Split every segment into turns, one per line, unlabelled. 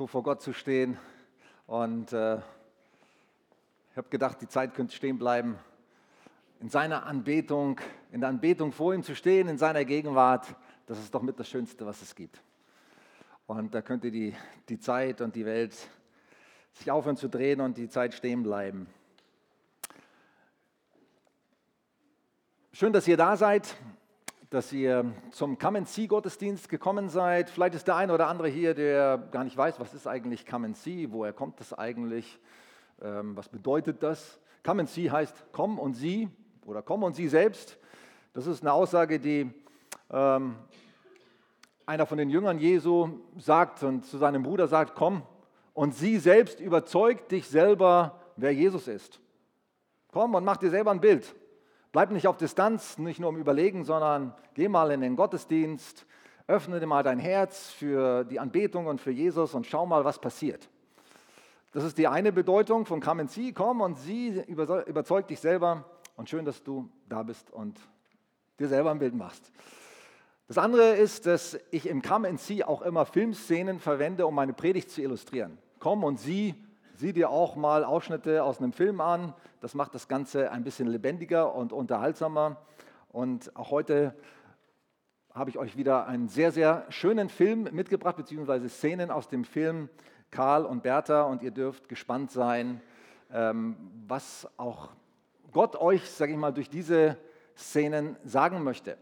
so vor Gott zu stehen. Und äh, ich habe gedacht, die Zeit könnte stehen bleiben, in seiner Anbetung, in der Anbetung vor ihm zu stehen, in seiner Gegenwart. Das ist doch mit das Schönste, was es gibt. Und da könnte die, die Zeit und die Welt sich aufhören zu drehen und die Zeit stehen bleiben. Schön, dass ihr da seid dass ihr zum Come and See Gottesdienst gekommen seid. Vielleicht ist der eine oder andere hier, der gar nicht weiß, was ist eigentlich Come and See, woher kommt das eigentlich, ähm, was bedeutet das. Come and See heißt komm und sieh oder komm und sieh selbst. Das ist eine Aussage, die ähm, einer von den Jüngern Jesu sagt und zu seinem Bruder sagt, komm und sieh selbst, überzeugt dich selber, wer Jesus ist. Komm und mach dir selber ein Bild. Bleib nicht auf Distanz, nicht nur im Überlegen, sondern geh mal in den Gottesdienst, öffne dir mal dein Herz für die Anbetung und für Jesus und schau mal, was passiert. Das ist die eine Bedeutung von Come and See, komm und sieh, überzeug dich selber und schön, dass du da bist und dir selber ein Bild machst. Das andere ist, dass ich im Come and See auch immer Filmszenen verwende, um meine Predigt zu illustrieren. Komm und sieh, Sieh dir auch mal Ausschnitte aus einem Film an. Das macht das Ganze ein bisschen lebendiger und unterhaltsamer. Und auch heute habe ich euch wieder einen sehr, sehr schönen Film mitgebracht, beziehungsweise Szenen aus dem Film Karl und Bertha. Und ihr dürft gespannt sein, ähm, was auch Gott euch, sage ich mal, durch diese Szenen sagen möchte.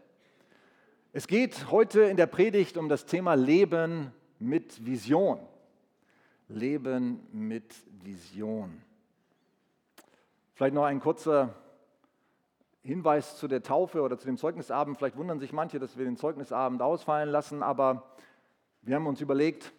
Es geht heute in der Predigt um das Thema Leben mit Vision. Leben mit Vision. Vielleicht noch ein kurzer Hinweis zu der Taufe oder zu dem Zeugnisabend. Vielleicht wundern sich manche, dass wir den Zeugnisabend ausfallen lassen, aber wir haben uns überlegt,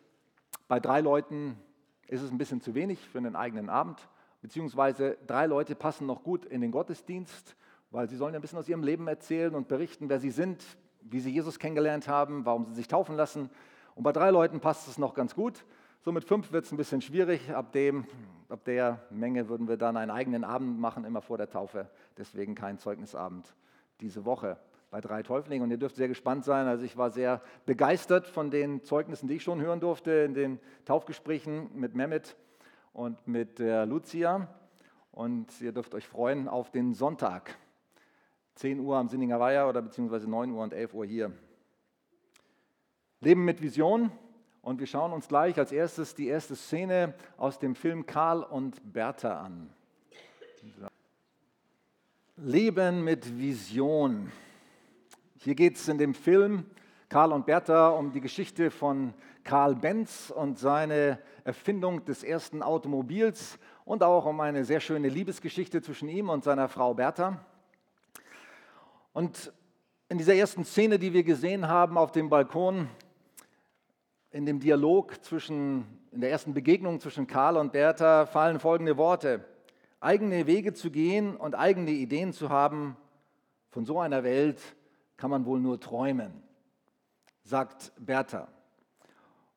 bei drei Leuten ist es ein bisschen zu wenig für einen eigenen Abend, beziehungsweise drei Leute passen noch gut in den Gottesdienst, weil sie sollen ein bisschen aus ihrem Leben erzählen und berichten, wer sie sind, wie sie Jesus kennengelernt haben, warum sie sich taufen lassen. Und bei drei Leuten passt es noch ganz gut. So mit fünf wird es ein bisschen schwierig. Ab, dem, ab der Menge würden wir dann einen eigenen Abend machen, immer vor der Taufe. Deswegen kein Zeugnisabend diese Woche bei drei Täuflingen. Und ihr dürft sehr gespannt sein. Also ich war sehr begeistert von den Zeugnissen, die ich schon hören durfte in den Taufgesprächen mit Mehmet und mit der Lucia. Und ihr dürft euch freuen auf den Sonntag. 10 Uhr am Sinninger Weiher oder beziehungsweise 9 Uhr und 11 Uhr hier. Leben mit Vision. Und wir schauen uns gleich als erstes die erste Szene aus dem Film Karl und Bertha an. Leben mit Vision. Hier geht es in dem Film Karl und Bertha um die Geschichte von Karl Benz und seine Erfindung des ersten Automobils und auch um eine sehr schöne Liebesgeschichte zwischen ihm und seiner Frau Bertha. Und in dieser ersten Szene, die wir gesehen haben auf dem Balkon, in dem Dialog zwischen, in der ersten Begegnung zwischen Karl und Bertha fallen folgende Worte. Eigene Wege zu gehen und eigene Ideen zu haben, von so einer Welt kann man wohl nur träumen, sagt Bertha.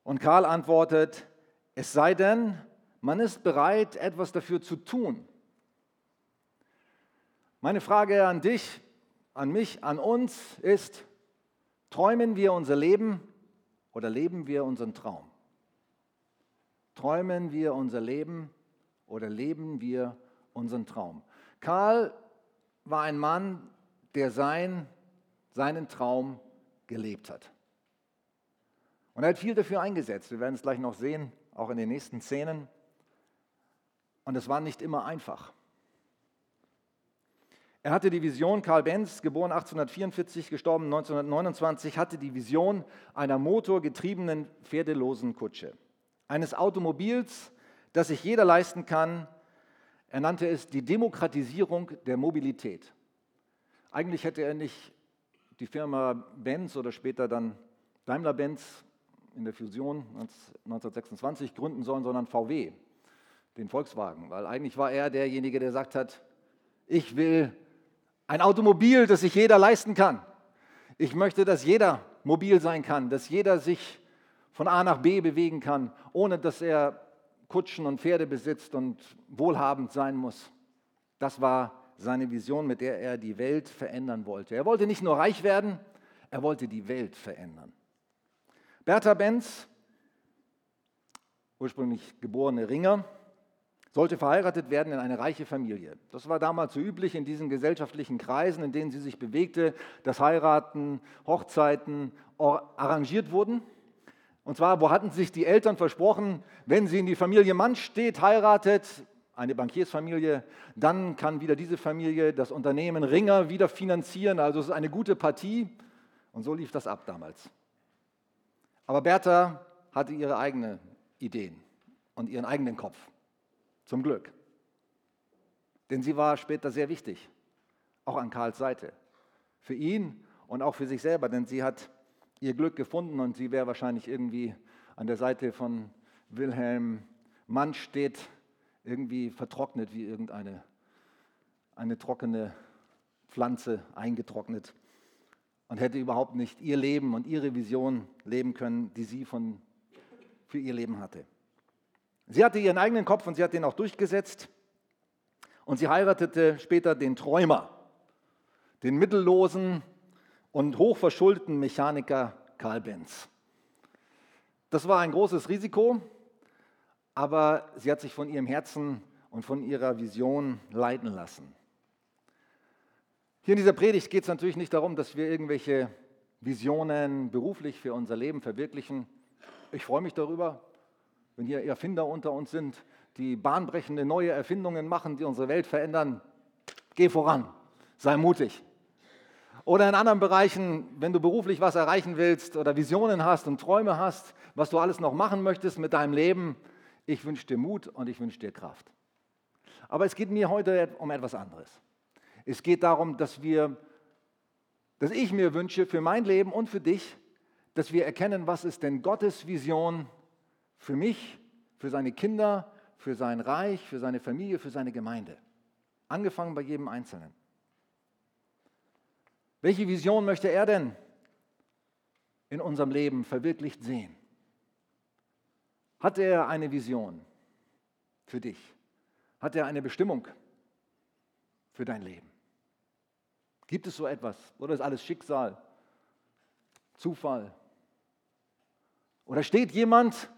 Und Karl antwortet, es sei denn, man ist bereit, etwas dafür zu tun. Meine Frage an dich, an mich, an uns ist, träumen wir unser Leben oder leben wir unseren Traum? Träumen wir unser Leben oder leben wir unseren Traum? Karl war ein Mann, der sein, seinen Traum gelebt hat. Und er hat viel dafür eingesetzt. Wir werden es gleich noch sehen, auch in den nächsten Szenen. Und es war nicht immer einfach. Er hatte die Vision, Karl Benz, geboren 1844, gestorben 1929, hatte die Vision einer motorgetriebenen pferdelosen Kutsche, eines Automobils, das sich jeder leisten kann. Er nannte es die Demokratisierung der Mobilität. Eigentlich hätte er nicht die Firma Benz oder später dann Daimler-Benz in der Fusion 1926 gründen sollen, sondern VW, den Volkswagen. Weil eigentlich war er derjenige, der gesagt hat, ich will ein Automobil, das sich jeder leisten kann. Ich möchte, dass jeder mobil sein kann, dass jeder sich von A nach B bewegen kann, ohne dass er Kutschen und Pferde besitzt und wohlhabend sein muss. Das war seine Vision, mit der er die Welt verändern wollte. Er wollte nicht nur reich werden, er wollte die Welt verändern. Bertha Benz ursprünglich geborene Ringer, sollte verheiratet werden in eine reiche Familie. Das war damals so üblich in diesen gesellschaftlichen Kreisen, in denen sie sich bewegte, dass Heiraten, Hochzeiten arrangiert wurden. Und zwar, wo hatten sich die Eltern versprochen, wenn sie in die Familie Mann steht, heiratet, eine Bankiersfamilie, dann kann wieder diese Familie das Unternehmen Ringer wieder finanzieren. Also es ist eine gute Partie. Und so lief das ab damals. Aber Bertha hatte ihre eigenen Ideen und ihren eigenen Kopf. Zum Glück. Denn sie war später sehr wichtig, auch an Karls Seite. Für ihn und auch für sich selber, denn sie hat ihr Glück gefunden und sie wäre wahrscheinlich irgendwie an der Seite von Wilhelm Mann steht, irgendwie vertrocknet wie irgendeine eine trockene Pflanze, eingetrocknet und hätte überhaupt nicht ihr Leben und ihre Vision leben können, die sie von, für ihr Leben hatte. Sie hatte ihren eigenen Kopf und sie hat den auch durchgesetzt. Und sie heiratete später den Träumer, den mittellosen und hochverschuldeten Mechaniker Karl Benz. Das war ein großes Risiko, aber sie hat sich von ihrem Herzen und von ihrer Vision leiten lassen. Hier in dieser Predigt geht es natürlich nicht darum, dass wir irgendwelche Visionen beruflich für unser Leben verwirklichen. Ich freue mich darüber, wenn hier Erfinder unter uns sind, die bahnbrechende neue Erfindungen machen, die unsere Welt verändern, geh voran, sei mutig. Oder in anderen Bereichen, wenn du beruflich was erreichen willst oder Visionen hast und Träume hast, was du alles noch machen möchtest mit deinem Leben, ich wünsche dir Mut und ich wünsche dir Kraft. Aber es geht mir heute um etwas anderes. Es geht darum, dass wir, dass ich mir wünsche für mein Leben und für dich, dass wir erkennen, was ist denn Gottes Vision für mich, für seine Kinder, für sein Reich, für seine Familie, für seine Gemeinde. Angefangen bei jedem Einzelnen. Welche Vision möchte er denn in unserem Leben verwirklicht sehen? Hat er eine Vision für dich? Hat er eine Bestimmung für dein Leben? Gibt es so etwas? Oder ist alles Schicksal, Zufall? Oder steht jemand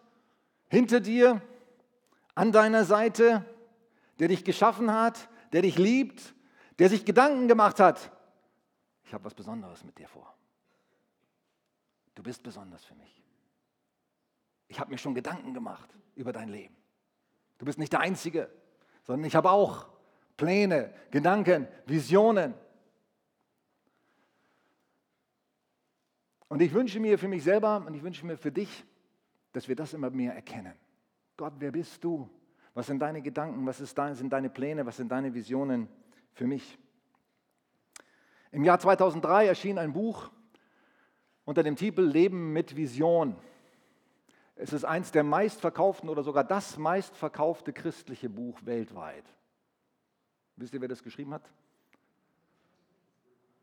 hinter dir, an deiner Seite, der dich geschaffen hat, der dich liebt, der sich Gedanken gemacht hat. Ich habe was Besonderes mit dir vor. Du bist besonders für mich. Ich habe mir schon Gedanken gemacht über dein Leben. Du bist nicht der Einzige, sondern ich habe auch Pläne, Gedanken, Visionen. Und ich wünsche mir für mich selber und ich wünsche mir für dich, dass wir das immer mehr erkennen. Gott, wer bist du? Was sind deine Gedanken? Was sind deine Pläne? Was sind deine Visionen für mich? Im Jahr 2003 erschien ein Buch unter dem Titel Leben mit Vision. Es ist eins der meistverkauften oder sogar das meistverkaufte christliche Buch weltweit. Wisst ihr, wer das geschrieben hat?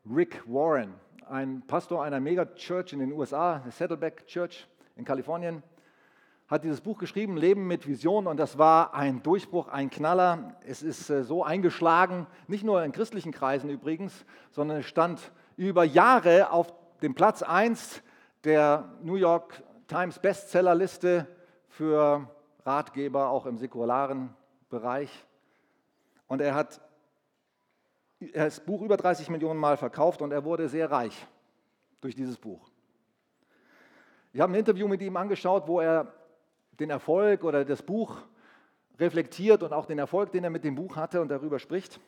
Rick Warren, ein Pastor einer Megachurch in den USA, der Saddleback Church in Kalifornien hat dieses Buch geschrieben, Leben mit Vision, und das war ein Durchbruch, ein Knaller. Es ist äh, so eingeschlagen, nicht nur in christlichen Kreisen übrigens, sondern es stand über Jahre auf dem Platz 1 der New York Times Bestsellerliste für Ratgeber, auch im säkularen Bereich. Und er hat das Buch über 30 Millionen Mal verkauft und er wurde sehr reich durch dieses Buch. Ich habe ein Interview mit ihm angeschaut, wo er den Erfolg oder das Buch reflektiert und auch den Erfolg, den er mit dem Buch hatte und darüber spricht.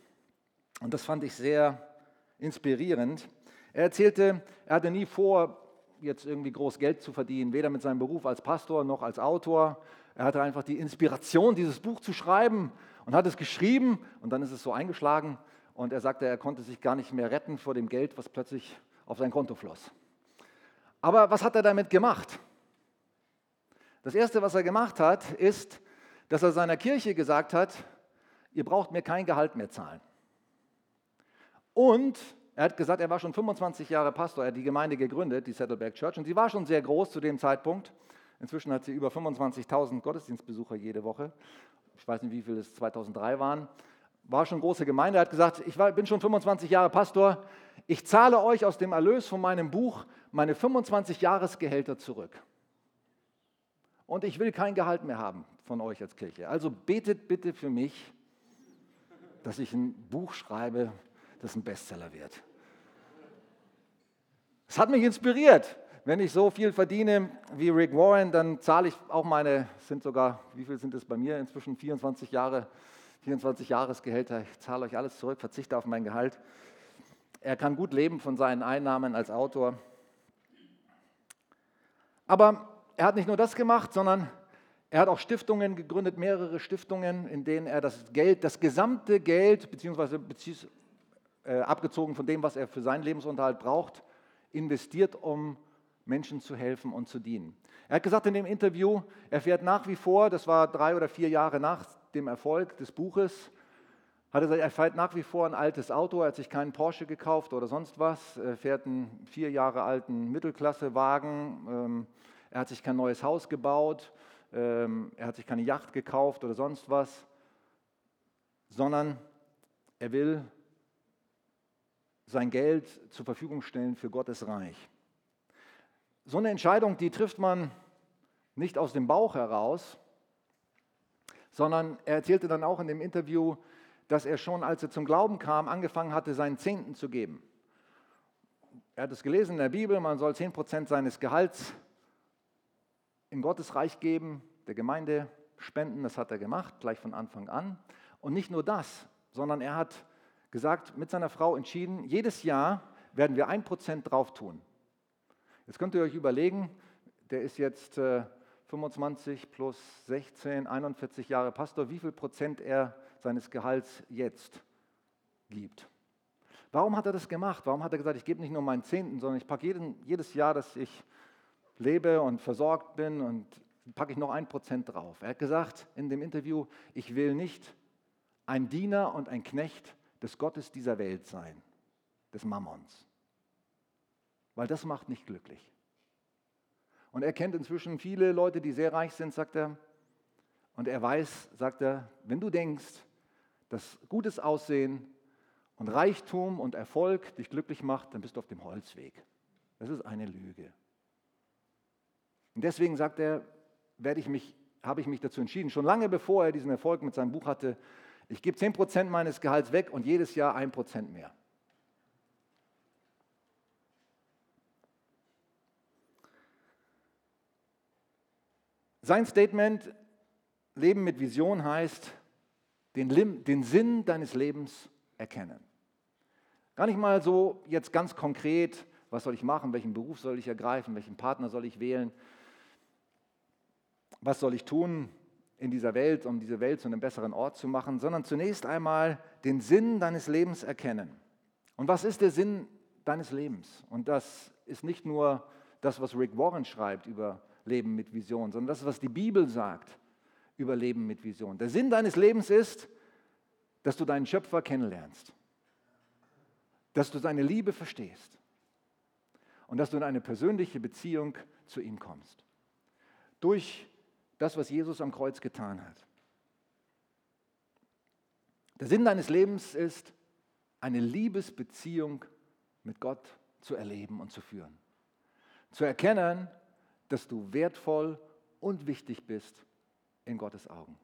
Und das fand ich sehr inspirierend. Er erzählte, er hatte nie vor, jetzt irgendwie groß Geld zu verdienen, weder mit seinem Beruf als Pastor noch als Autor. Er hatte einfach die Inspiration, dieses Buch zu schreiben und hat es geschrieben und dann ist es so eingeschlagen und er sagte, er konnte sich gar nicht mehr retten vor dem Geld, was plötzlich auf sein Konto floss. Aber was hat er damit gemacht? Das Erste, was er gemacht hat, ist, dass er seiner Kirche gesagt hat, ihr braucht mir kein Gehalt mehr zahlen. Und er hat gesagt, er war schon 25 Jahre Pastor, er hat die Gemeinde gegründet, die Saddleback Church, und sie war schon sehr groß zu dem Zeitpunkt. Inzwischen hat sie über 25.000 Gottesdienstbesucher jede Woche. Ich weiß nicht, wie viele es 2003 waren. War schon große Gemeinde. Er hat gesagt, ich war, bin schon 25 Jahre Pastor. Ich zahle euch aus dem Erlös von meinem Buch meine 25 Jahresgehälter zurück. Und ich will kein Gehalt mehr haben von euch als Kirche. Also betet bitte für mich, dass ich ein Buch schreibe, das ein Bestseller wird. Es hat mich inspiriert. Wenn ich so viel verdiene wie Rick Warren, dann zahle ich auch meine, sind sogar, wie viel sind es bei mir inzwischen? 24 Jahre, 24 Jahresgehälter. Ich zahle euch alles zurück, verzichte auf mein Gehalt. Er kann gut leben von seinen Einnahmen als Autor. Aber er hat nicht nur das gemacht, sondern er hat auch Stiftungen gegründet, mehrere Stiftungen, in denen er das Geld, das gesamte Geld, beziehungsweise äh, abgezogen von dem, was er für seinen Lebensunterhalt braucht, investiert, um Menschen zu helfen und zu dienen. Er hat gesagt in dem Interview, er fährt nach wie vor, das war drei oder vier Jahre nach dem Erfolg des Buches, hat er gesagt, er fährt nach wie vor ein altes Auto, er hat sich keinen Porsche gekauft oder sonst was, er fährt einen vier Jahre alten Mittelklassewagen, ähm, er hat sich kein neues Haus gebaut, ähm, er hat sich keine Yacht gekauft oder sonst was, sondern er will sein Geld zur Verfügung stellen für Gottes Reich. So eine Entscheidung, die trifft man nicht aus dem Bauch heraus, sondern er erzählte dann auch in dem Interview, dass er schon, als er zum Glauben kam, angefangen hatte, seinen Zehnten zu geben. Er hat es gelesen in der Bibel, man soll 10% seines Gehalts in Gottes Reich geben, der Gemeinde spenden, das hat er gemacht, gleich von Anfang an. Und nicht nur das, sondern er hat gesagt, mit seiner Frau entschieden, jedes Jahr werden wir 1% drauf tun. Jetzt könnt ihr euch überlegen, der ist jetzt äh, 25 plus 16, 41 Jahre Pastor, wie viel Prozent er seines Gehalts jetzt gibt. Warum hat er das gemacht? Warum hat er gesagt, ich gebe nicht nur meinen Zehnten, sondern ich packe jeden, jedes Jahr, dass ich lebe und versorgt bin und packe ich noch ein Prozent drauf. Er hat gesagt in dem Interview, ich will nicht ein Diener und ein Knecht des Gottes dieser Welt sein, des Mammons weil das macht nicht glücklich. Und er kennt inzwischen viele Leute, die sehr reich sind, sagt er. Und er weiß, sagt er, wenn du denkst, dass gutes Aussehen und Reichtum und Erfolg dich glücklich macht, dann bist du auf dem Holzweg. Das ist eine Lüge. Und deswegen sagt er, werde ich mich, habe ich mich dazu entschieden, schon lange bevor er diesen Erfolg mit seinem Buch hatte, ich gebe 10% meines Gehalts weg und jedes Jahr 1% mehr. Sein Statement, Leben mit Vision heißt, den, den Sinn deines Lebens erkennen. Gar nicht mal so jetzt ganz konkret, was soll ich machen, welchen Beruf soll ich ergreifen, welchen Partner soll ich wählen, was soll ich tun in dieser Welt, um diese Welt zu einem besseren Ort zu machen, sondern zunächst einmal den Sinn deines Lebens erkennen. Und was ist der Sinn deines Lebens? Und das ist nicht nur das, was Rick Warren schreibt über Leben mit Vision, sondern das was die Bibel sagt über Leben mit Vision. Der Sinn deines Lebens ist, dass du deinen Schöpfer kennenlernst, dass du seine Liebe verstehst und dass du in eine persönliche Beziehung zu ihm kommst. Durch das, was Jesus am Kreuz getan hat. Der Sinn deines Lebens ist, eine Liebesbeziehung mit Gott zu erleben und zu führen. Zu erkennen, dass du wertvoll und wichtig bist in Gottes Augen.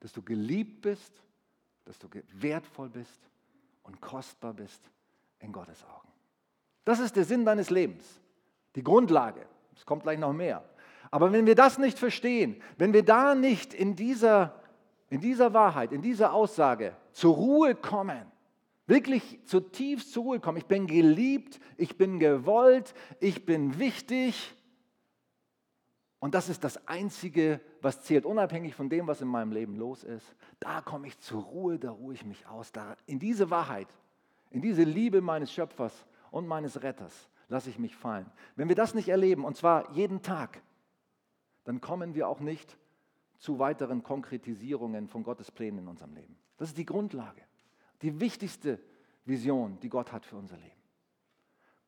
Dass du geliebt bist, dass du wertvoll bist und kostbar bist in Gottes Augen. Das ist der Sinn deines Lebens, die Grundlage. Es kommt gleich noch mehr. Aber wenn wir das nicht verstehen, wenn wir da nicht in dieser, in dieser Wahrheit, in dieser Aussage zur Ruhe kommen, wirklich zutiefst zur Ruhe kommen, ich bin geliebt, ich bin gewollt, ich bin wichtig, und das ist das Einzige, was zählt, unabhängig von dem, was in meinem Leben los ist. Da komme ich zur Ruhe, da ruhe ich mich aus. Da, in diese Wahrheit, in diese Liebe meines Schöpfers und meines Retters lasse ich mich fallen. Wenn wir das nicht erleben, und zwar jeden Tag, dann kommen wir auch nicht zu weiteren Konkretisierungen von Gottes Plänen in unserem Leben. Das ist die Grundlage, die wichtigste Vision, die Gott hat für unser Leben.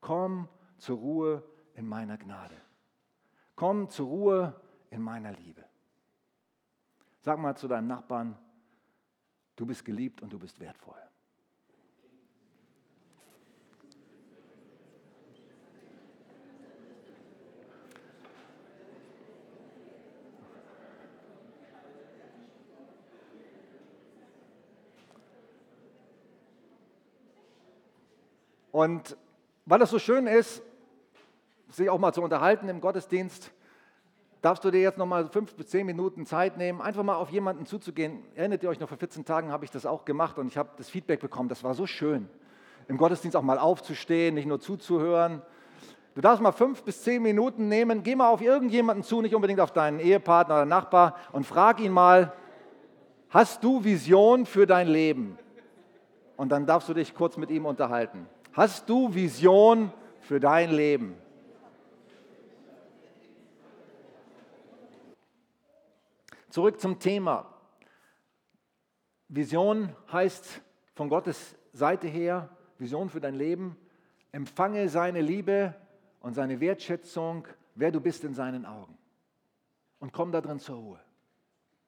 Komm zur Ruhe in meiner Gnade. Komm zur Ruhe in meiner Liebe. Sag mal zu deinem Nachbarn, du bist geliebt und du bist wertvoll. Und weil das so schön ist, sich auch mal zu unterhalten im Gottesdienst, darfst du dir jetzt noch mal fünf bis zehn Minuten Zeit nehmen, einfach mal auf jemanden zuzugehen. Erinnert ihr euch noch, vor 14 Tagen habe ich das auch gemacht und ich habe das Feedback bekommen, das war so schön. Im Gottesdienst auch mal aufzustehen, nicht nur zuzuhören. Du darfst mal fünf bis zehn Minuten nehmen, geh mal auf irgendjemanden zu, nicht unbedingt auf deinen Ehepartner oder Nachbar und frag ihn mal, hast du Vision für dein Leben? Und dann darfst du dich kurz mit ihm unterhalten. Hast du Vision für dein Leben? Zurück zum Thema. Vision heißt von Gottes Seite her, Vision für dein Leben, empfange seine Liebe und seine Wertschätzung, wer du bist in seinen Augen. Und komm da drin zur Ruhe.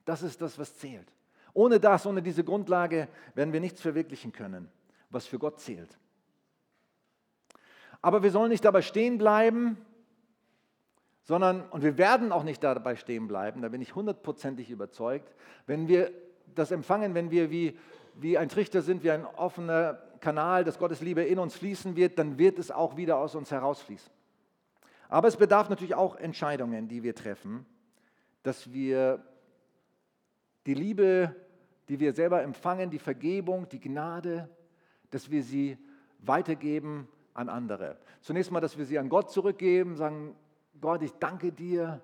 Das ist das, was zählt. Ohne das, ohne diese Grundlage werden wir nichts verwirklichen können, was für Gott zählt. Aber wir sollen nicht dabei stehen bleiben, sondern, und wir werden auch nicht dabei stehen bleiben, da bin ich hundertprozentig überzeugt, wenn wir das empfangen, wenn wir wie, wie ein Trichter sind, wie ein offener Kanal, dass Gottes Liebe in uns fließen wird, dann wird es auch wieder aus uns herausfließen. Aber es bedarf natürlich auch Entscheidungen, die wir treffen, dass wir die Liebe, die wir selber empfangen, die Vergebung, die Gnade, dass wir sie weitergeben an andere. Zunächst mal, dass wir sie an Gott zurückgeben, sagen, Gott, ich danke dir.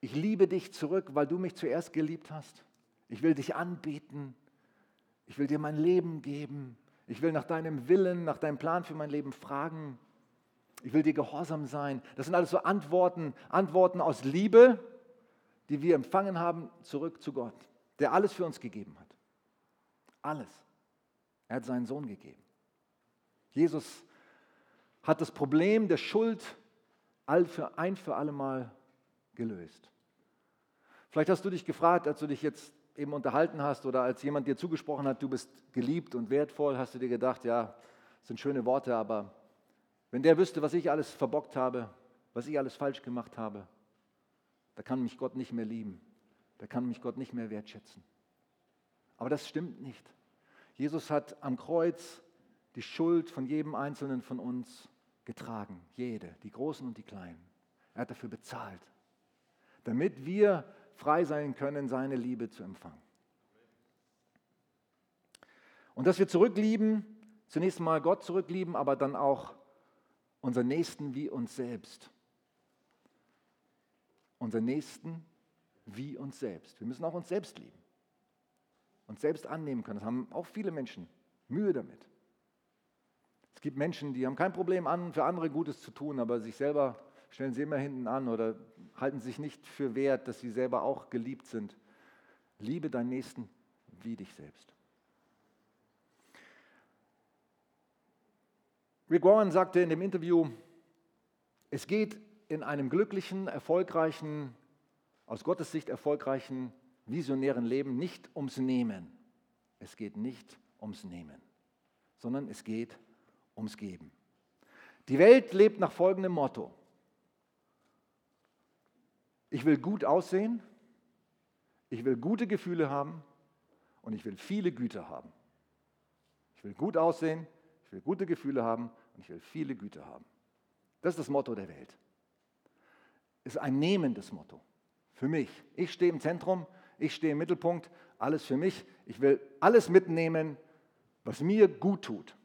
Ich liebe dich zurück, weil du mich zuerst geliebt hast. Ich will dich anbieten. Ich will dir mein Leben geben. Ich will nach deinem Willen, nach deinem Plan für mein Leben fragen. Ich will dir gehorsam sein. Das sind alles so Antworten, Antworten aus Liebe, die wir empfangen haben, zurück zu Gott, der alles für uns gegeben hat. Alles. Er hat seinen Sohn gegeben. Jesus hat das Problem der Schuld all für ein für alle Mal gelöst. Vielleicht hast du dich gefragt, als du dich jetzt eben unterhalten hast oder als jemand dir zugesprochen hat, du bist geliebt und wertvoll, hast du dir gedacht, ja, das sind schöne Worte, aber wenn der wüsste, was ich alles verbockt habe, was ich alles falsch gemacht habe, da kann mich Gott nicht mehr lieben, da kann mich Gott nicht mehr wertschätzen. Aber das stimmt nicht. Jesus hat am Kreuz die Schuld von jedem Einzelnen von uns getragen, jede, die Großen und die Kleinen. Er hat dafür bezahlt, damit wir frei sein können, seine Liebe zu empfangen. Und dass wir zurücklieben, zunächst mal Gott zurücklieben, aber dann auch unseren Nächsten wie uns selbst. Unseren Nächsten wie uns selbst. Wir müssen auch uns selbst lieben. Uns selbst annehmen können. Das haben auch viele Menschen Mühe damit. Es gibt Menschen, die haben kein Problem an, für andere Gutes zu tun, aber sich selber stellen sie immer hinten an oder halten sich nicht für wert, dass sie selber auch geliebt sind. Liebe deinen Nächsten wie dich selbst. Rick Warren sagte in dem Interview, es geht in einem glücklichen, erfolgreichen, aus Gottes Sicht erfolgreichen, visionären Leben nicht ums Nehmen. Es geht nicht ums Nehmen, sondern es geht um ums Geben. Die Welt lebt nach folgendem Motto. Ich will gut aussehen, ich will gute Gefühle haben und ich will viele Güter haben. Ich will gut aussehen, ich will gute Gefühle haben und ich will viele Güter haben. Das ist das Motto der Welt. Ist ein nehmendes Motto. Für mich. Ich stehe im Zentrum, ich stehe im Mittelpunkt, alles für mich. Ich will alles mitnehmen, was mir gut tut.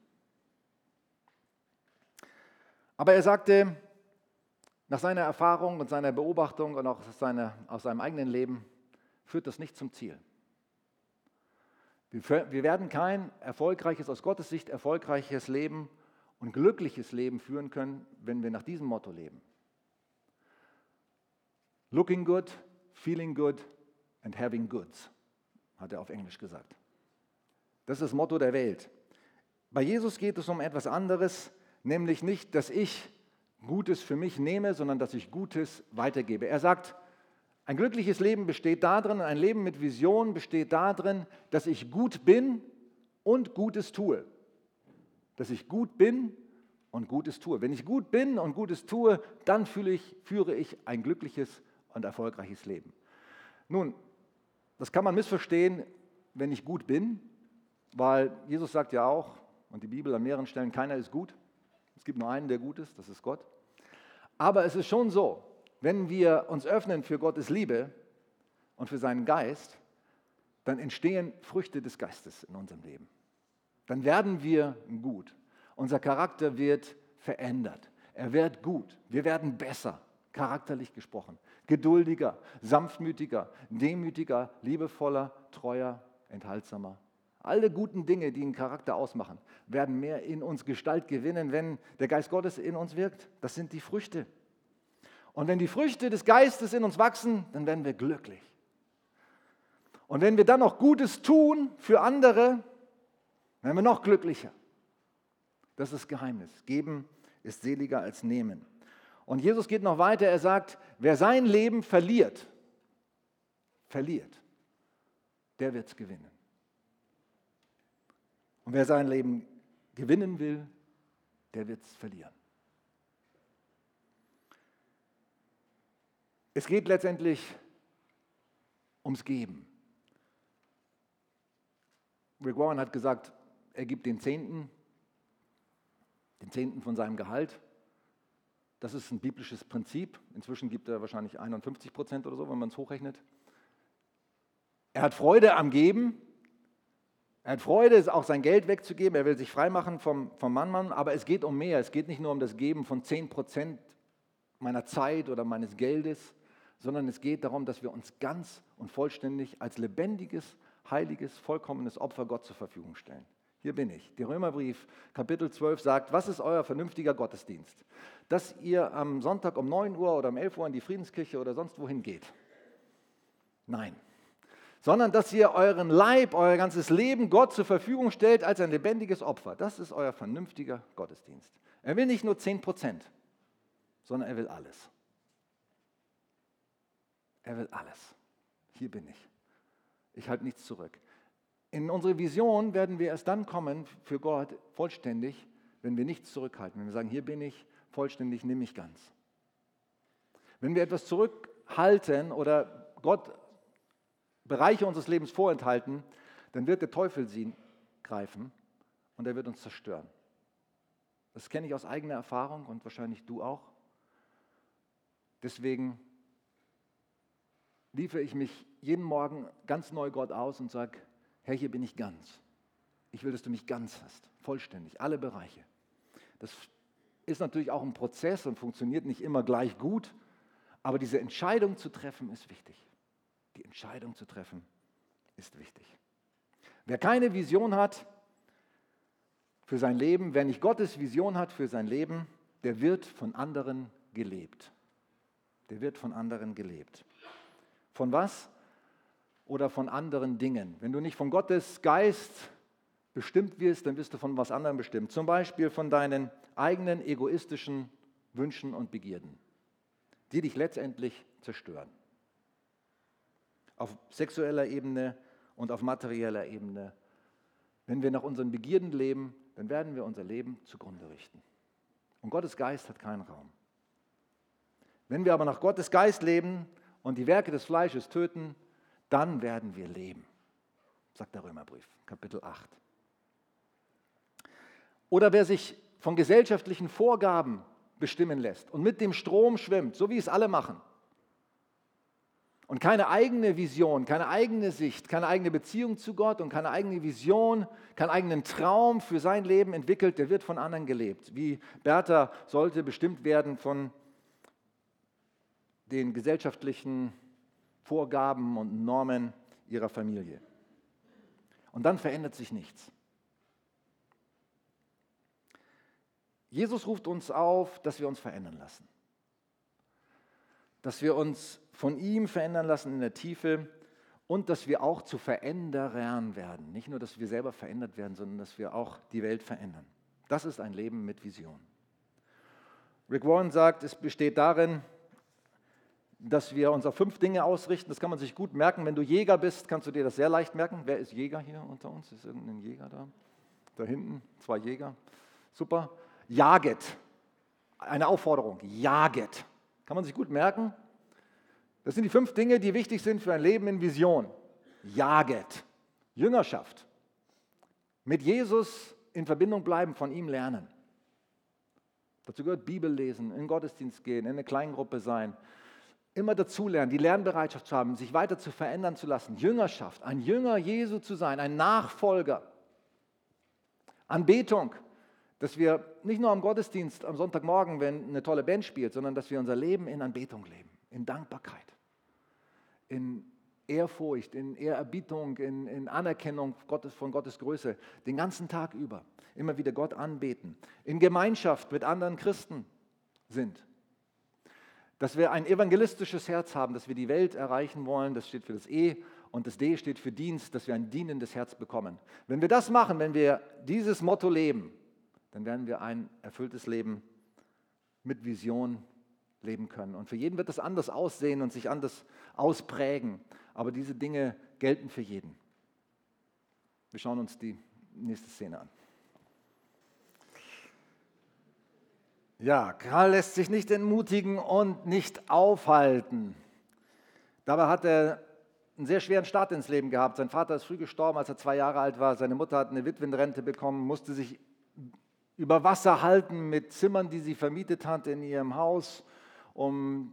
Aber er sagte, nach seiner Erfahrung und seiner Beobachtung und auch aus, seiner, aus seinem eigenen Leben führt das nicht zum Ziel. Wir werden kein erfolgreiches, aus Gottes Sicht erfolgreiches Leben und glückliches Leben führen können, wenn wir nach diesem Motto leben. Looking good, feeling good and having goods, hat er auf Englisch gesagt. Das ist das Motto der Welt. Bei Jesus geht es um etwas anderes nämlich nicht, dass ich Gutes für mich nehme, sondern dass ich Gutes weitergebe. Er sagt, ein glückliches Leben besteht darin, ein Leben mit Vision besteht darin, dass ich gut bin und Gutes tue. Dass ich gut bin und Gutes tue. Wenn ich gut bin und Gutes tue, dann ich, führe ich ein glückliches und erfolgreiches Leben. Nun, das kann man missverstehen, wenn ich gut bin, weil Jesus sagt ja auch, und die Bibel an mehreren Stellen, keiner ist gut. Es gibt nur einen, der gut ist, das ist Gott. Aber es ist schon so, wenn wir uns öffnen für Gottes Liebe und für seinen Geist, dann entstehen Früchte des Geistes in unserem Leben. Dann werden wir gut. Unser Charakter wird verändert. Er wird gut. Wir werden besser, charakterlich gesprochen. Geduldiger, sanftmütiger, demütiger, liebevoller, treuer, enthaltsamer. Alle guten Dinge, die einen Charakter ausmachen, werden mehr in uns Gestalt gewinnen, wenn der Geist Gottes in uns wirkt. Das sind die Früchte. Und wenn die Früchte des Geistes in uns wachsen, dann werden wir glücklich. Und wenn wir dann noch Gutes tun für andere, werden wir noch glücklicher. Das ist das Geheimnis. Geben ist seliger als nehmen. Und Jesus geht noch weiter, er sagt, wer sein Leben verliert, verliert, der wird es gewinnen. Und wer sein Leben gewinnen will, der wird es verlieren. Es geht letztendlich ums Geben. Rick Warren hat gesagt, er gibt den Zehnten, den Zehnten von seinem Gehalt. Das ist ein biblisches Prinzip. Inzwischen gibt er wahrscheinlich 51 Prozent oder so, wenn man es hochrechnet. Er hat Freude am Geben. Er hat Freude, auch sein Geld wegzugeben. Er will sich freimachen vom, vom Mannmann. Aber es geht um mehr. Es geht nicht nur um das Geben von 10 Prozent meiner Zeit oder meines Geldes, sondern es geht darum, dass wir uns ganz und vollständig als lebendiges, heiliges, vollkommenes Opfer Gott zur Verfügung stellen. Hier bin ich. Der Römerbrief, Kapitel 12 sagt, was ist euer vernünftiger Gottesdienst? Dass ihr am Sonntag um 9 Uhr oder um 11 Uhr in die Friedenskirche oder sonst wohin geht. Nein. Sondern dass ihr euren Leib, euer ganzes Leben Gott zur Verfügung stellt als ein lebendiges Opfer. Das ist euer vernünftiger Gottesdienst. Er will nicht nur 10 Prozent, sondern er will alles. Er will alles. Hier bin ich. Ich halte nichts zurück. In unsere Vision werden wir erst dann kommen für Gott vollständig, wenn wir nichts zurückhalten. Wenn wir sagen, hier bin ich vollständig, nimm mich ganz. Wenn wir etwas zurückhalten oder Gott Bereiche unseres Lebens vorenthalten, dann wird der Teufel sie greifen und er wird uns zerstören. Das kenne ich aus eigener Erfahrung und wahrscheinlich du auch. Deswegen liefere ich mich jeden Morgen ganz neu Gott aus und sage, Herr, hier bin ich ganz. Ich will, dass du mich ganz hast, vollständig, alle Bereiche. Das ist natürlich auch ein Prozess und funktioniert nicht immer gleich gut, aber diese Entscheidung zu treffen ist wichtig. Die Entscheidung zu treffen ist wichtig. Wer keine Vision hat für sein Leben, wer nicht Gottes Vision hat für sein Leben, der wird von anderen gelebt. Der wird von anderen gelebt. Von was? Oder von anderen Dingen. Wenn du nicht von Gottes Geist bestimmt wirst, dann wirst du von was anderem bestimmt. Zum Beispiel von deinen eigenen egoistischen Wünschen und Begierden, die dich letztendlich zerstören. Auf sexueller Ebene und auf materieller Ebene. Wenn wir nach unseren Begierden leben, dann werden wir unser Leben zugrunde richten. Und Gottes Geist hat keinen Raum. Wenn wir aber nach Gottes Geist leben, und die Werke des Fleisches töten, dann werden wir leben, sagt der Römerbrief, Kapitel 8. Oder wer sich von gesellschaftlichen Vorgaben bestimmen lässt und mit dem Strom schwimmt, so wie es alle machen, und keine eigene Vision, keine eigene Sicht, keine eigene Beziehung zu Gott und keine eigene Vision, keinen eigenen Traum für sein Leben entwickelt, der wird von anderen gelebt. Wie Bertha sollte bestimmt werden von den gesellschaftlichen Vorgaben und Normen ihrer Familie. Und dann verändert sich nichts. Jesus ruft uns auf, dass wir uns verändern lassen. Dass wir uns von ihm verändern lassen in der Tiefe und dass wir auch zu Veränderern werden. Nicht nur, dass wir selber verändert werden, sondern dass wir auch die Welt verändern. Das ist ein Leben mit Vision. Rick Warren sagt, es besteht darin, dass wir uns auf fünf Dinge ausrichten. Das kann man sich gut merken. Wenn du Jäger bist, kannst du dir das sehr leicht merken. Wer ist Jäger hier unter uns? Ist irgendein Jäger da? Da hinten, zwei Jäger. Super. Jaget. Eine Aufforderung. Jaget. Kann man sich gut merken. Das sind die fünf Dinge, die wichtig sind für ein Leben in Vision. Jaget. Jüngerschaft. Mit Jesus in Verbindung bleiben, von ihm lernen. Dazu gehört Bibel lesen, in Gottesdienst gehen, in eine Kleingruppe sein, immer dazulernen, die Lernbereitschaft zu haben, sich weiter zu verändern zu lassen. Jüngerschaft, ein Jünger Jesu zu sein, ein Nachfolger. Anbetung, dass wir nicht nur am Gottesdienst am Sonntagmorgen, wenn eine tolle Band spielt, sondern dass wir unser Leben in Anbetung leben, in Dankbarkeit, in Ehrfurcht, in Ehrerbietung, in, in Anerkennung Gottes, von Gottes Größe, den ganzen Tag über. Immer wieder Gott anbeten, in Gemeinschaft mit anderen Christen sind. Dass wir ein evangelistisches Herz haben, dass wir die Welt erreichen wollen, das steht für das E und das D steht für Dienst, dass wir ein dienendes Herz bekommen. Wenn wir das machen, wenn wir dieses Motto leben, dann werden wir ein erfülltes Leben mit Vision leben können. Und für jeden wird das anders aussehen und sich anders ausprägen. Aber diese Dinge gelten für jeden. Wir schauen uns die nächste Szene an. Ja, Karl lässt sich nicht entmutigen und nicht aufhalten. Dabei hat er einen sehr schweren Start ins Leben gehabt. Sein Vater ist früh gestorben, als er zwei Jahre alt war. Seine Mutter hat eine Witwenrente bekommen, musste sich über Wasser halten mit Zimmern, die sie vermietet hat in ihrem Haus, um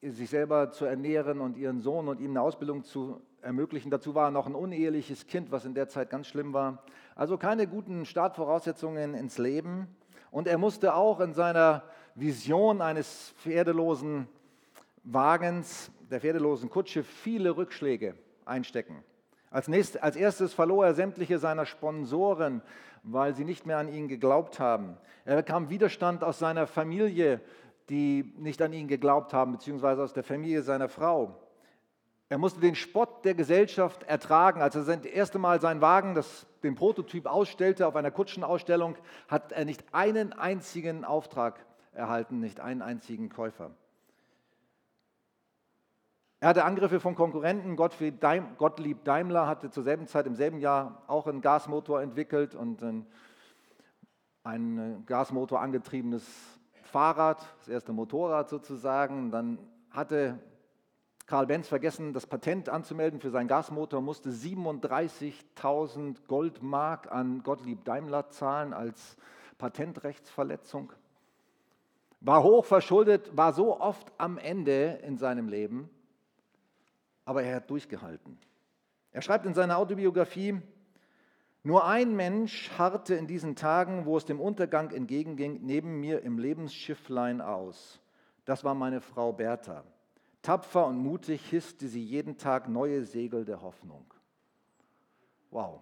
sich selber zu ernähren und ihren Sohn und ihm eine Ausbildung zu ermöglichen. Dazu war er noch ein uneheliches Kind, was in der Zeit ganz schlimm war. Also keine guten Startvoraussetzungen ins Leben. Und er musste auch in seiner Vision eines pferdelosen Wagens, der pferdelosen Kutsche, viele Rückschläge einstecken. Als, nächstes, als erstes verlor er sämtliche seiner Sponsoren, weil sie nicht mehr an ihn geglaubt haben. Er bekam Widerstand aus seiner Familie, die nicht an ihn geglaubt haben, beziehungsweise aus der Familie seiner Frau. Er musste den Spott der Gesellschaft ertragen. Als er das erste Mal seinen Wagen, das, den Prototyp ausstellte auf einer Kutschenausstellung, hat er nicht einen einzigen Auftrag erhalten, nicht einen einzigen Käufer. Er hatte Angriffe von Konkurrenten. Gottlieb Daimler hatte zur selben Zeit im selben Jahr auch einen Gasmotor entwickelt und ein, ein Gasmotor angetriebenes Fahrrad, das erste Motorrad sozusagen. Dann hatte Karl Benz vergessen, das Patent anzumelden für seinen Gasmotor, musste 37.000 Goldmark an Gottlieb Daimler zahlen als Patentrechtsverletzung. War hoch verschuldet, war so oft am Ende in seinem Leben, aber er hat durchgehalten. Er schreibt in seiner Autobiografie, nur ein Mensch harrte in diesen Tagen, wo es dem Untergang entgegenging, neben mir im Lebensschifflein aus. Das war meine Frau Bertha. Tapfer und mutig hisste sie jeden Tag neue Segel der Hoffnung. Wow.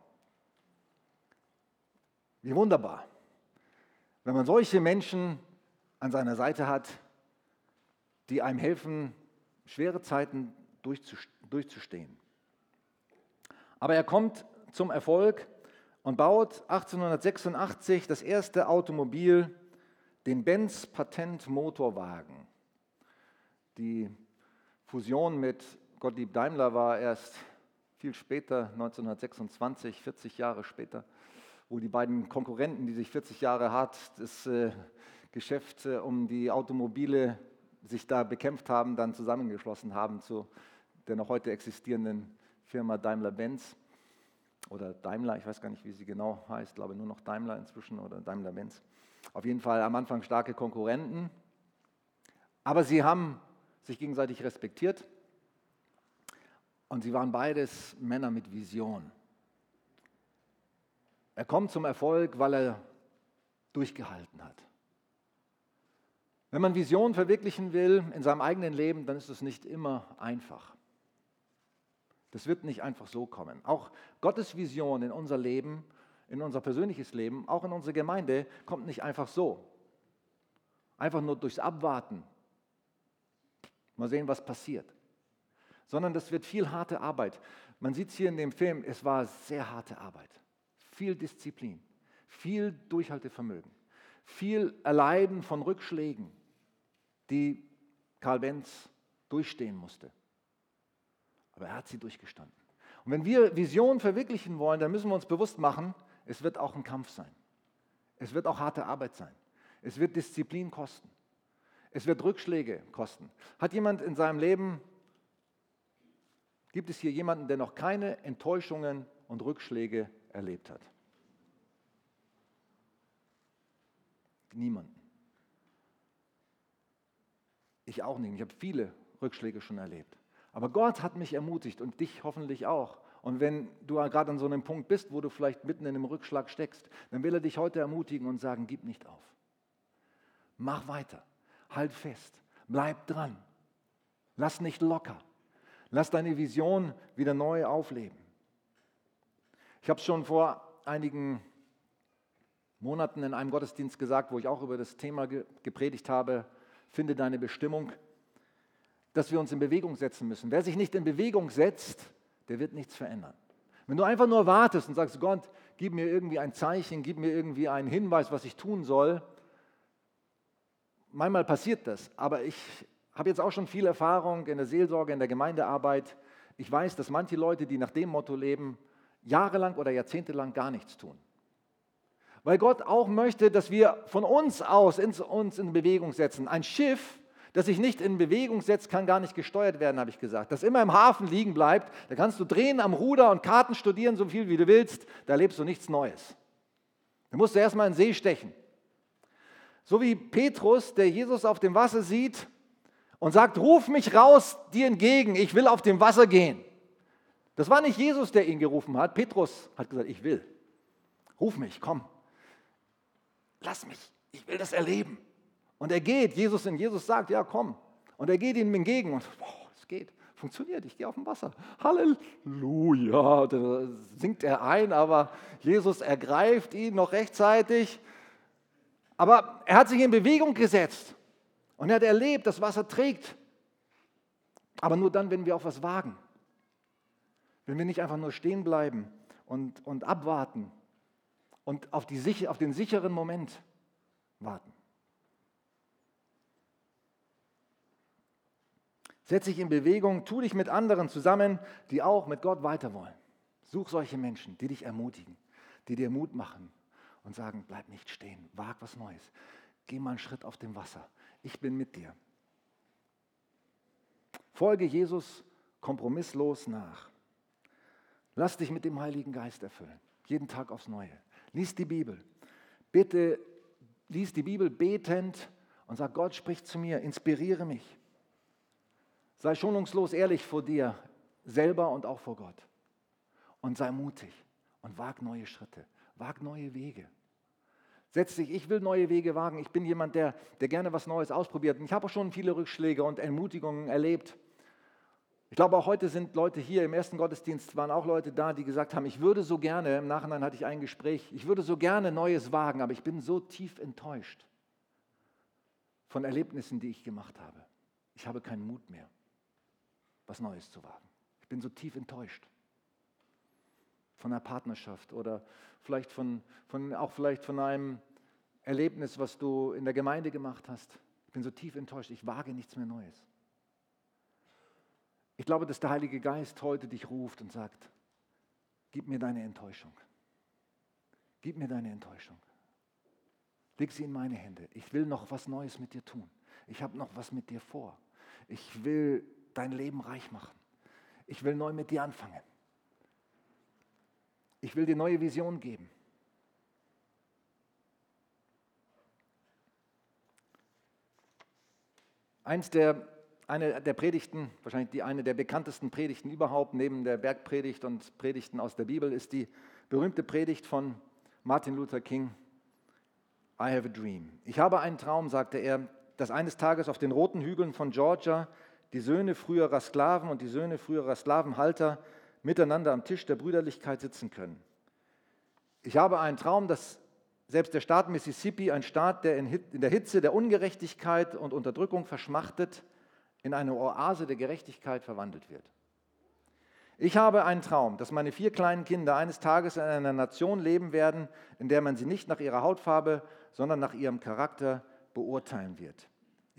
Wie wunderbar, wenn man solche Menschen an seiner Seite hat, die einem helfen, schwere Zeiten durchzustehen. Aber er kommt zum Erfolg und baut 1886 das erste Automobil, den Benz Patent Motorwagen. Die Fusion mit Gottlieb Daimler war erst viel später, 1926, 40 Jahre später, wo die beiden Konkurrenten, die sich 40 Jahre hart das äh, Geschäft äh, um die Automobile sich da bekämpft haben, dann zusammengeschlossen haben zu der noch heute existierenden Firma Daimler-Benz oder Daimler, ich weiß gar nicht, wie sie genau heißt, glaube nur noch Daimler inzwischen oder Daimler-Benz. Auf jeden Fall am Anfang starke Konkurrenten, aber sie haben sich gegenseitig respektiert und sie waren beides Männer mit Vision. Er kommt zum Erfolg, weil er durchgehalten hat. Wenn man Vision verwirklichen will in seinem eigenen Leben, dann ist es nicht immer einfach. Das wird nicht einfach so kommen. Auch Gottes Vision in unser Leben, in unser persönliches Leben, auch in unsere Gemeinde, kommt nicht einfach so. Einfach nur durchs Abwarten, Mal sehen, was passiert. Sondern das wird viel harte Arbeit. Man sieht es hier in dem Film, es war sehr harte Arbeit. Viel Disziplin, viel Durchhaltevermögen, viel Erleiden von Rückschlägen, die Karl Benz durchstehen musste. Aber er hat sie durchgestanden. Und wenn wir Vision verwirklichen wollen, dann müssen wir uns bewusst machen, es wird auch ein Kampf sein. Es wird auch harte Arbeit sein. Es wird Disziplin kosten. Es wird Rückschläge kosten. Hat jemand in seinem Leben, gibt es hier jemanden, der noch keine Enttäuschungen und Rückschläge erlebt hat? Niemanden. Ich auch nicht. Ich habe viele Rückschläge schon erlebt. Aber Gott hat mich ermutigt und dich hoffentlich auch. Und wenn du gerade an so einem Punkt bist, wo du vielleicht mitten in einem Rückschlag steckst, dann will er dich heute ermutigen und sagen, gib nicht auf. Mach weiter. Halt fest. Bleib dran. Lass nicht locker. Lass deine Vision wieder neu aufleben. Ich habe es schon vor einigen Monaten in einem Gottesdienst gesagt, wo ich auch über das Thema gepredigt habe, finde deine Bestimmung, dass wir uns in Bewegung setzen müssen. Wer sich nicht in Bewegung setzt, der wird nichts verändern. Wenn du einfach nur wartest und sagst, Gott, gib mir irgendwie ein Zeichen, gib mir irgendwie einen Hinweis, was ich tun soll, manchmal passiert das, aber ich habe jetzt auch schon viel Erfahrung in der Seelsorge, in der Gemeindearbeit. Ich weiß, dass manche Leute, die nach dem Motto leben, jahrelang oder jahrzehntelang gar nichts tun. Weil Gott auch möchte, dass wir von uns aus uns in Bewegung setzen. Ein Schiff, das sich nicht in Bewegung setzt, kann gar nicht gesteuert werden, habe ich gesagt. Das immer im Hafen liegen bleibt, da kannst du drehen am Ruder und Karten studieren, so viel wie du willst, da lebst du nichts Neues. Da musst du erstmal in den See stechen. So wie Petrus, der Jesus auf dem Wasser sieht und sagt, ruf mich raus dir entgegen, ich will auf dem Wasser gehen. Das war nicht Jesus, der ihn gerufen hat. Petrus hat gesagt, ich will. Ruf mich, komm. Lass mich, ich will das erleben. Und er geht, Jesus in Jesus sagt, ja, komm. Und er geht ihm entgegen und boah, es geht, funktioniert, ich gehe auf dem Wasser. Halleluja. Da singt er ein, aber Jesus ergreift ihn noch rechtzeitig. Aber er hat sich in Bewegung gesetzt. Und er hat erlebt, dass Wasser trägt. Aber nur dann, wenn wir auch was wagen. Wenn wir nicht einfach nur stehen bleiben und, und abwarten und auf, die, auf den sicheren Moment warten. Setz dich in Bewegung, tu dich mit anderen zusammen, die auch mit Gott weiter wollen. Such solche Menschen, die dich ermutigen, die dir Mut machen und sagen, bleib nicht stehen, wag was Neues. Geh mal einen Schritt auf dem Wasser ich bin mit dir. Folge Jesus kompromisslos nach. Lass dich mit dem Heiligen Geist erfüllen, jeden Tag aufs Neue. Lies die Bibel. Bitte lies die Bibel betend und sag, Gott spricht zu mir, inspiriere mich. Sei schonungslos ehrlich vor dir selber und auch vor Gott. Und sei mutig und wag neue Schritte, wag neue Wege. Setz dich, ich will neue Wege wagen. Ich bin jemand, der, der gerne was Neues ausprobiert. Und ich habe auch schon viele Rückschläge und Ermutigungen erlebt. Ich glaube, auch heute sind Leute hier im ersten Gottesdienst, waren auch Leute da, die gesagt haben, ich würde so gerne, im Nachhinein hatte ich ein Gespräch, ich würde so gerne Neues wagen, aber ich bin so tief enttäuscht von Erlebnissen, die ich gemacht habe. Ich habe keinen Mut mehr, was Neues zu wagen. Ich bin so tief enttäuscht von einer Partnerschaft oder vielleicht von, von, auch vielleicht von einem Erlebnis, was du in der Gemeinde gemacht hast. Ich bin so tief enttäuscht, ich wage nichts mehr Neues. Ich glaube, dass der Heilige Geist heute dich ruft und sagt, gib mir deine Enttäuschung. Gib mir deine Enttäuschung. Leg sie in meine Hände. Ich will noch was Neues mit dir tun. Ich habe noch was mit dir vor. Ich will dein Leben reich machen. Ich will neu mit dir anfangen. Ich will dir neue Vision geben. Eins der, eine der Predigten, wahrscheinlich die eine der bekanntesten Predigten überhaupt, neben der Bergpredigt und Predigten aus der Bibel, ist die berühmte Predigt von Martin Luther King, I have a dream. Ich habe einen Traum, sagte er, dass eines Tages auf den roten Hügeln von Georgia die Söhne früherer Sklaven und die Söhne früherer Sklavenhalter miteinander am Tisch der Brüderlichkeit sitzen können. Ich habe einen Traum, dass selbst der Staat Mississippi, ein Staat, der in der Hitze der Ungerechtigkeit und Unterdrückung verschmachtet, in eine Oase der Gerechtigkeit verwandelt wird. Ich habe einen Traum, dass meine vier kleinen Kinder eines Tages in einer Nation leben werden, in der man sie nicht nach ihrer Hautfarbe, sondern nach ihrem Charakter beurteilen wird.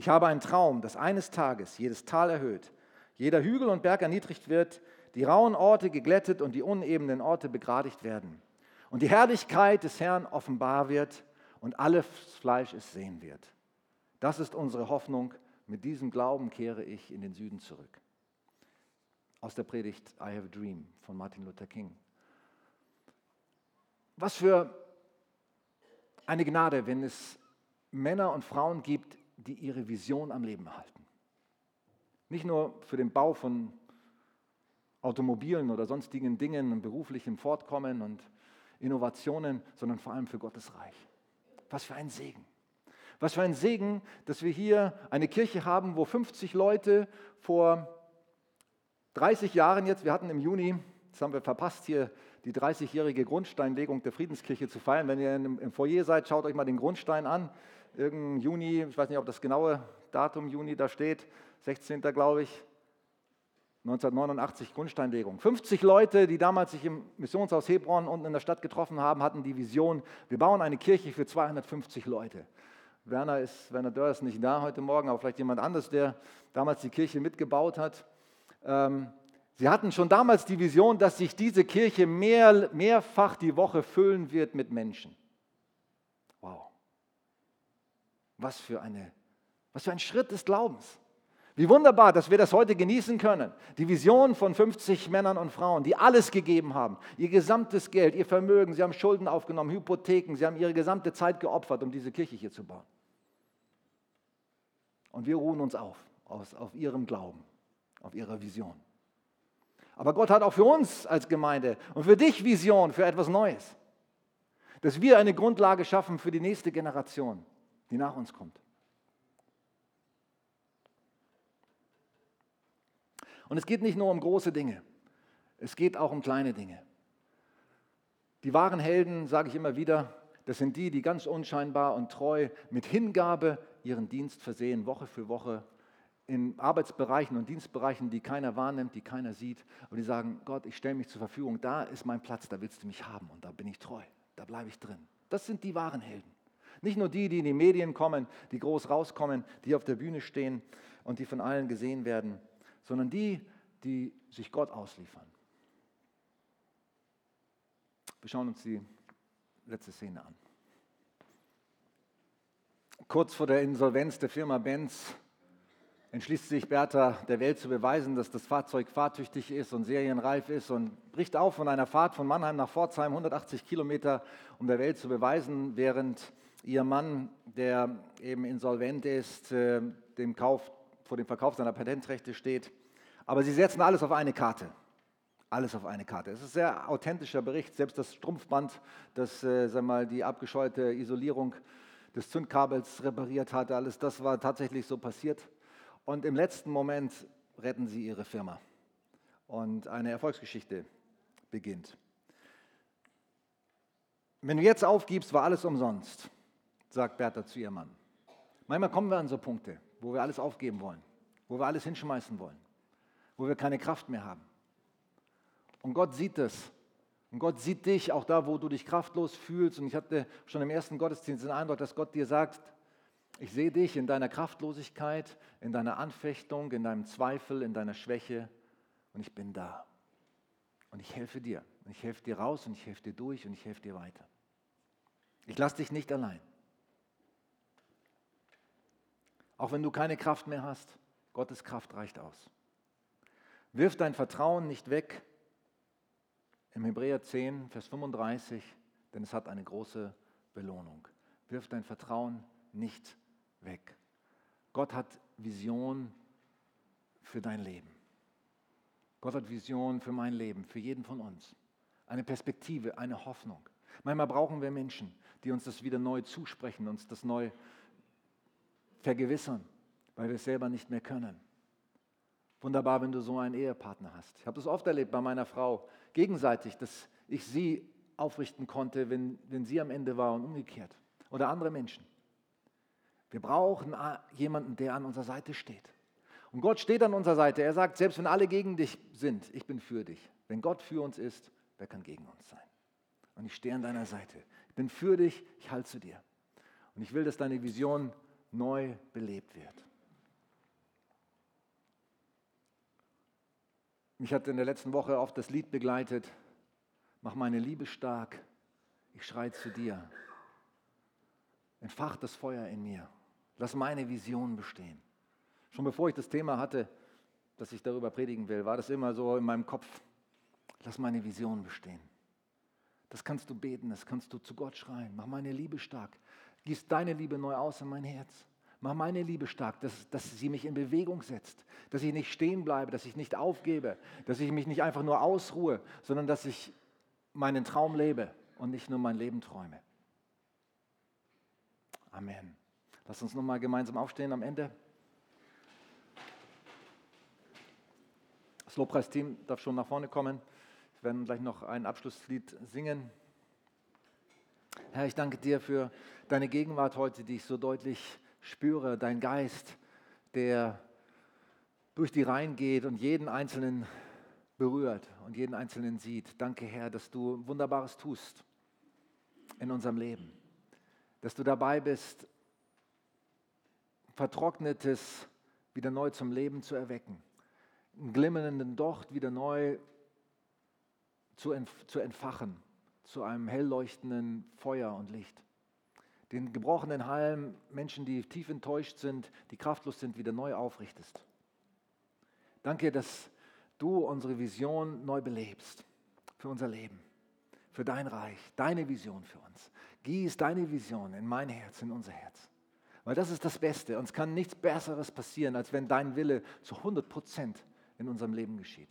Ich habe einen Traum, dass eines Tages jedes Tal erhöht, jeder Hügel und Berg erniedrigt wird, die rauen Orte geglättet und die unebenen Orte begradigt werden. Und die Herrlichkeit des Herrn offenbar wird und alles Fleisch es sehen wird. Das ist unsere Hoffnung. Mit diesem Glauben kehre ich in den Süden zurück. Aus der Predigt I Have a Dream von Martin Luther King. Was für eine Gnade, wenn es Männer und Frauen gibt, die ihre Vision am Leben halten. Nicht nur für den Bau von Automobilen oder sonstigen Dingen und beruflichem Fortkommen und Innovationen, sondern vor allem für Gottes Reich. Was für ein Segen. Was für ein Segen, dass wir hier eine Kirche haben, wo 50 Leute vor 30 Jahren jetzt, wir hatten im Juni, das haben wir verpasst, hier die 30-jährige Grundsteinlegung der Friedenskirche zu feiern. Wenn ihr im Foyer seid, schaut euch mal den Grundstein an. Irgendein Juni, ich weiß nicht, ob das genaue Datum Juni da steht, 16. glaube ich, 1989 Grundsteinlegung. 50 Leute, die damals sich im Missionshaus Hebron unten in der Stadt getroffen haben, hatten die Vision, wir bauen eine Kirche für 250 Leute. Werner, ist, Werner Dörr ist nicht da heute Morgen, aber vielleicht jemand anderes, der damals die Kirche mitgebaut hat. Ähm, sie hatten schon damals die Vision, dass sich diese Kirche mehr, mehrfach die Woche füllen wird mit Menschen. Wow. Was für, eine, was für ein Schritt des Glaubens. Wie wunderbar, dass wir das heute genießen können. Die Vision von 50 Männern und Frauen, die alles gegeben haben. Ihr gesamtes Geld, ihr Vermögen, sie haben Schulden aufgenommen, Hypotheken, sie haben ihre gesamte Zeit geopfert, um diese Kirche hier zu bauen. Und wir ruhen uns auf, auf, auf ihrem Glauben, auf ihrer Vision. Aber Gott hat auch für uns als Gemeinde und für dich Vision für etwas Neues. Dass wir eine Grundlage schaffen für die nächste Generation, die nach uns kommt. Und es geht nicht nur um große Dinge, es geht auch um kleine Dinge. Die wahren Helden, sage ich immer wieder, das sind die, die ganz unscheinbar und treu mit Hingabe ihren Dienst versehen, Woche für Woche, in Arbeitsbereichen und Dienstbereichen, die keiner wahrnimmt, die keiner sieht. Aber die sagen, Gott, ich stelle mich zur Verfügung, da ist mein Platz, da willst du mich haben und da bin ich treu, da bleibe ich drin. Das sind die wahren Helden. Nicht nur die, die in die Medien kommen, die groß rauskommen, die auf der Bühne stehen und die von allen gesehen werden, sondern die, die sich Gott ausliefern. Wir schauen uns die letzte Szene an. Kurz vor der Insolvenz der Firma Benz entschließt sich Bertha der Welt zu beweisen, dass das Fahrzeug fahrtüchtig ist und serienreif ist und bricht auf von einer Fahrt von Mannheim nach Pforzheim, 180 Kilometer, um der Welt zu beweisen, während ihr Mann, der eben insolvent ist, äh, dem Kauf, vor dem Verkauf seiner Patentrechte steht, aber sie setzen alles auf eine Karte. Alles auf eine Karte. Es ist ein sehr authentischer Bericht. Selbst das Strumpfband, das äh, mal, die abgescheuerte Isolierung des Zündkabels repariert hat, alles das war tatsächlich so passiert. Und im letzten Moment retten sie ihre Firma. Und eine Erfolgsgeschichte beginnt. Wenn du jetzt aufgibst, war alles umsonst, sagt Bertha zu ihrem Mann. Manchmal kommen wir an so Punkte, wo wir alles aufgeben wollen, wo wir alles hinschmeißen wollen wo wir keine Kraft mehr haben. Und Gott sieht das. Und Gott sieht dich auch da, wo du dich kraftlos fühlst. Und ich hatte schon im ersten Gottesdienst den Eindruck, dass Gott dir sagt, ich sehe dich in deiner Kraftlosigkeit, in deiner Anfechtung, in deinem Zweifel, in deiner Schwäche und ich bin da. Und ich helfe dir. Und ich helfe dir raus und ich helfe dir durch und ich helfe dir weiter. Ich lasse dich nicht allein. Auch wenn du keine Kraft mehr hast, Gottes Kraft reicht aus. Wirf dein Vertrauen nicht weg. Im Hebräer 10, Vers 35, denn es hat eine große Belohnung. Wirf dein Vertrauen nicht weg. Gott hat Vision für dein Leben. Gott hat Vision für mein Leben, für jeden von uns. Eine Perspektive, eine Hoffnung. Manchmal brauchen wir Menschen, die uns das wieder neu zusprechen, uns das neu vergewissern, weil wir es selber nicht mehr können. Wunderbar, wenn du so einen Ehepartner hast. Ich habe das oft erlebt bei meiner Frau, gegenseitig, dass ich sie aufrichten konnte, wenn, wenn sie am Ende war und umgekehrt. Oder andere Menschen. Wir brauchen jemanden, der an unserer Seite steht. Und Gott steht an unserer Seite. Er sagt, selbst wenn alle gegen dich sind, ich bin für dich. Wenn Gott für uns ist, wer kann gegen uns sein? Und ich stehe an deiner Seite. Ich bin für dich, ich halte zu dir. Und ich will, dass deine Vision neu belebt wird. Mich hat in der letzten Woche oft das Lied begleitet, mach meine Liebe stark, ich schreie zu dir. Entfach das Feuer in mir, lass meine Vision bestehen. Schon bevor ich das Thema hatte, dass ich darüber predigen will, war das immer so in meinem Kopf, lass meine Vision bestehen. Das kannst du beten, das kannst du zu Gott schreien, mach meine Liebe stark. Gieß deine Liebe neu aus in mein Herz. Mach meine Liebe stark, dass, dass sie mich in Bewegung setzt, dass ich nicht stehen bleibe, dass ich nicht aufgebe, dass ich mich nicht einfach nur ausruhe, sondern dass ich meinen Traum lebe und nicht nur mein Leben träume. Amen. Lass uns nochmal gemeinsam aufstehen am Ende. Das Lobpreisteam darf schon nach vorne kommen. Wir werden gleich noch ein Abschlusslied singen. Herr, ich danke dir für deine Gegenwart heute, die ich so deutlich spüre, dein Geist, der durch die Reihen geht und jeden Einzelnen berührt und jeden Einzelnen sieht. Danke, Herr, dass du Wunderbares tust in unserem Leben. Dass du dabei bist, Vertrocknetes wieder neu zum Leben zu erwecken. Einen glimmernden Docht wieder neu zu, entfachen, zu einem hell leuchtenden Feuer und Licht den gebrochenen Halm, Menschen, die tief enttäuscht sind, die kraftlos sind, wieder neu aufrichtest. Danke, dass du unsere Vision neu belebst für unser Leben, für dein Reich, deine Vision für uns. Gieß deine Vision in mein Herz, in unser Herz. Weil das ist das Beste. Uns kann nichts Besseres passieren, als wenn dein Wille zu 100 Prozent in unserem Leben geschieht.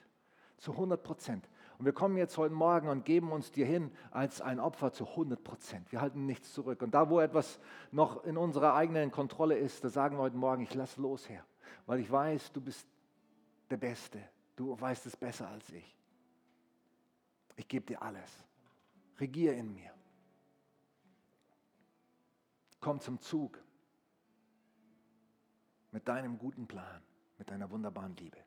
Zu 100 Prozent. Und wir kommen jetzt heute Morgen und geben uns dir hin als ein Opfer zu 100 Prozent. Wir halten nichts zurück. Und da, wo etwas noch in unserer eigenen Kontrolle ist, da sagen wir heute Morgen, ich lass los, Herr. Weil ich weiß, du bist der Beste. Du weißt es besser als ich. Ich gebe dir alles. Regier in mir. Komm zum Zug mit deinem guten Plan, mit deiner wunderbaren Liebe.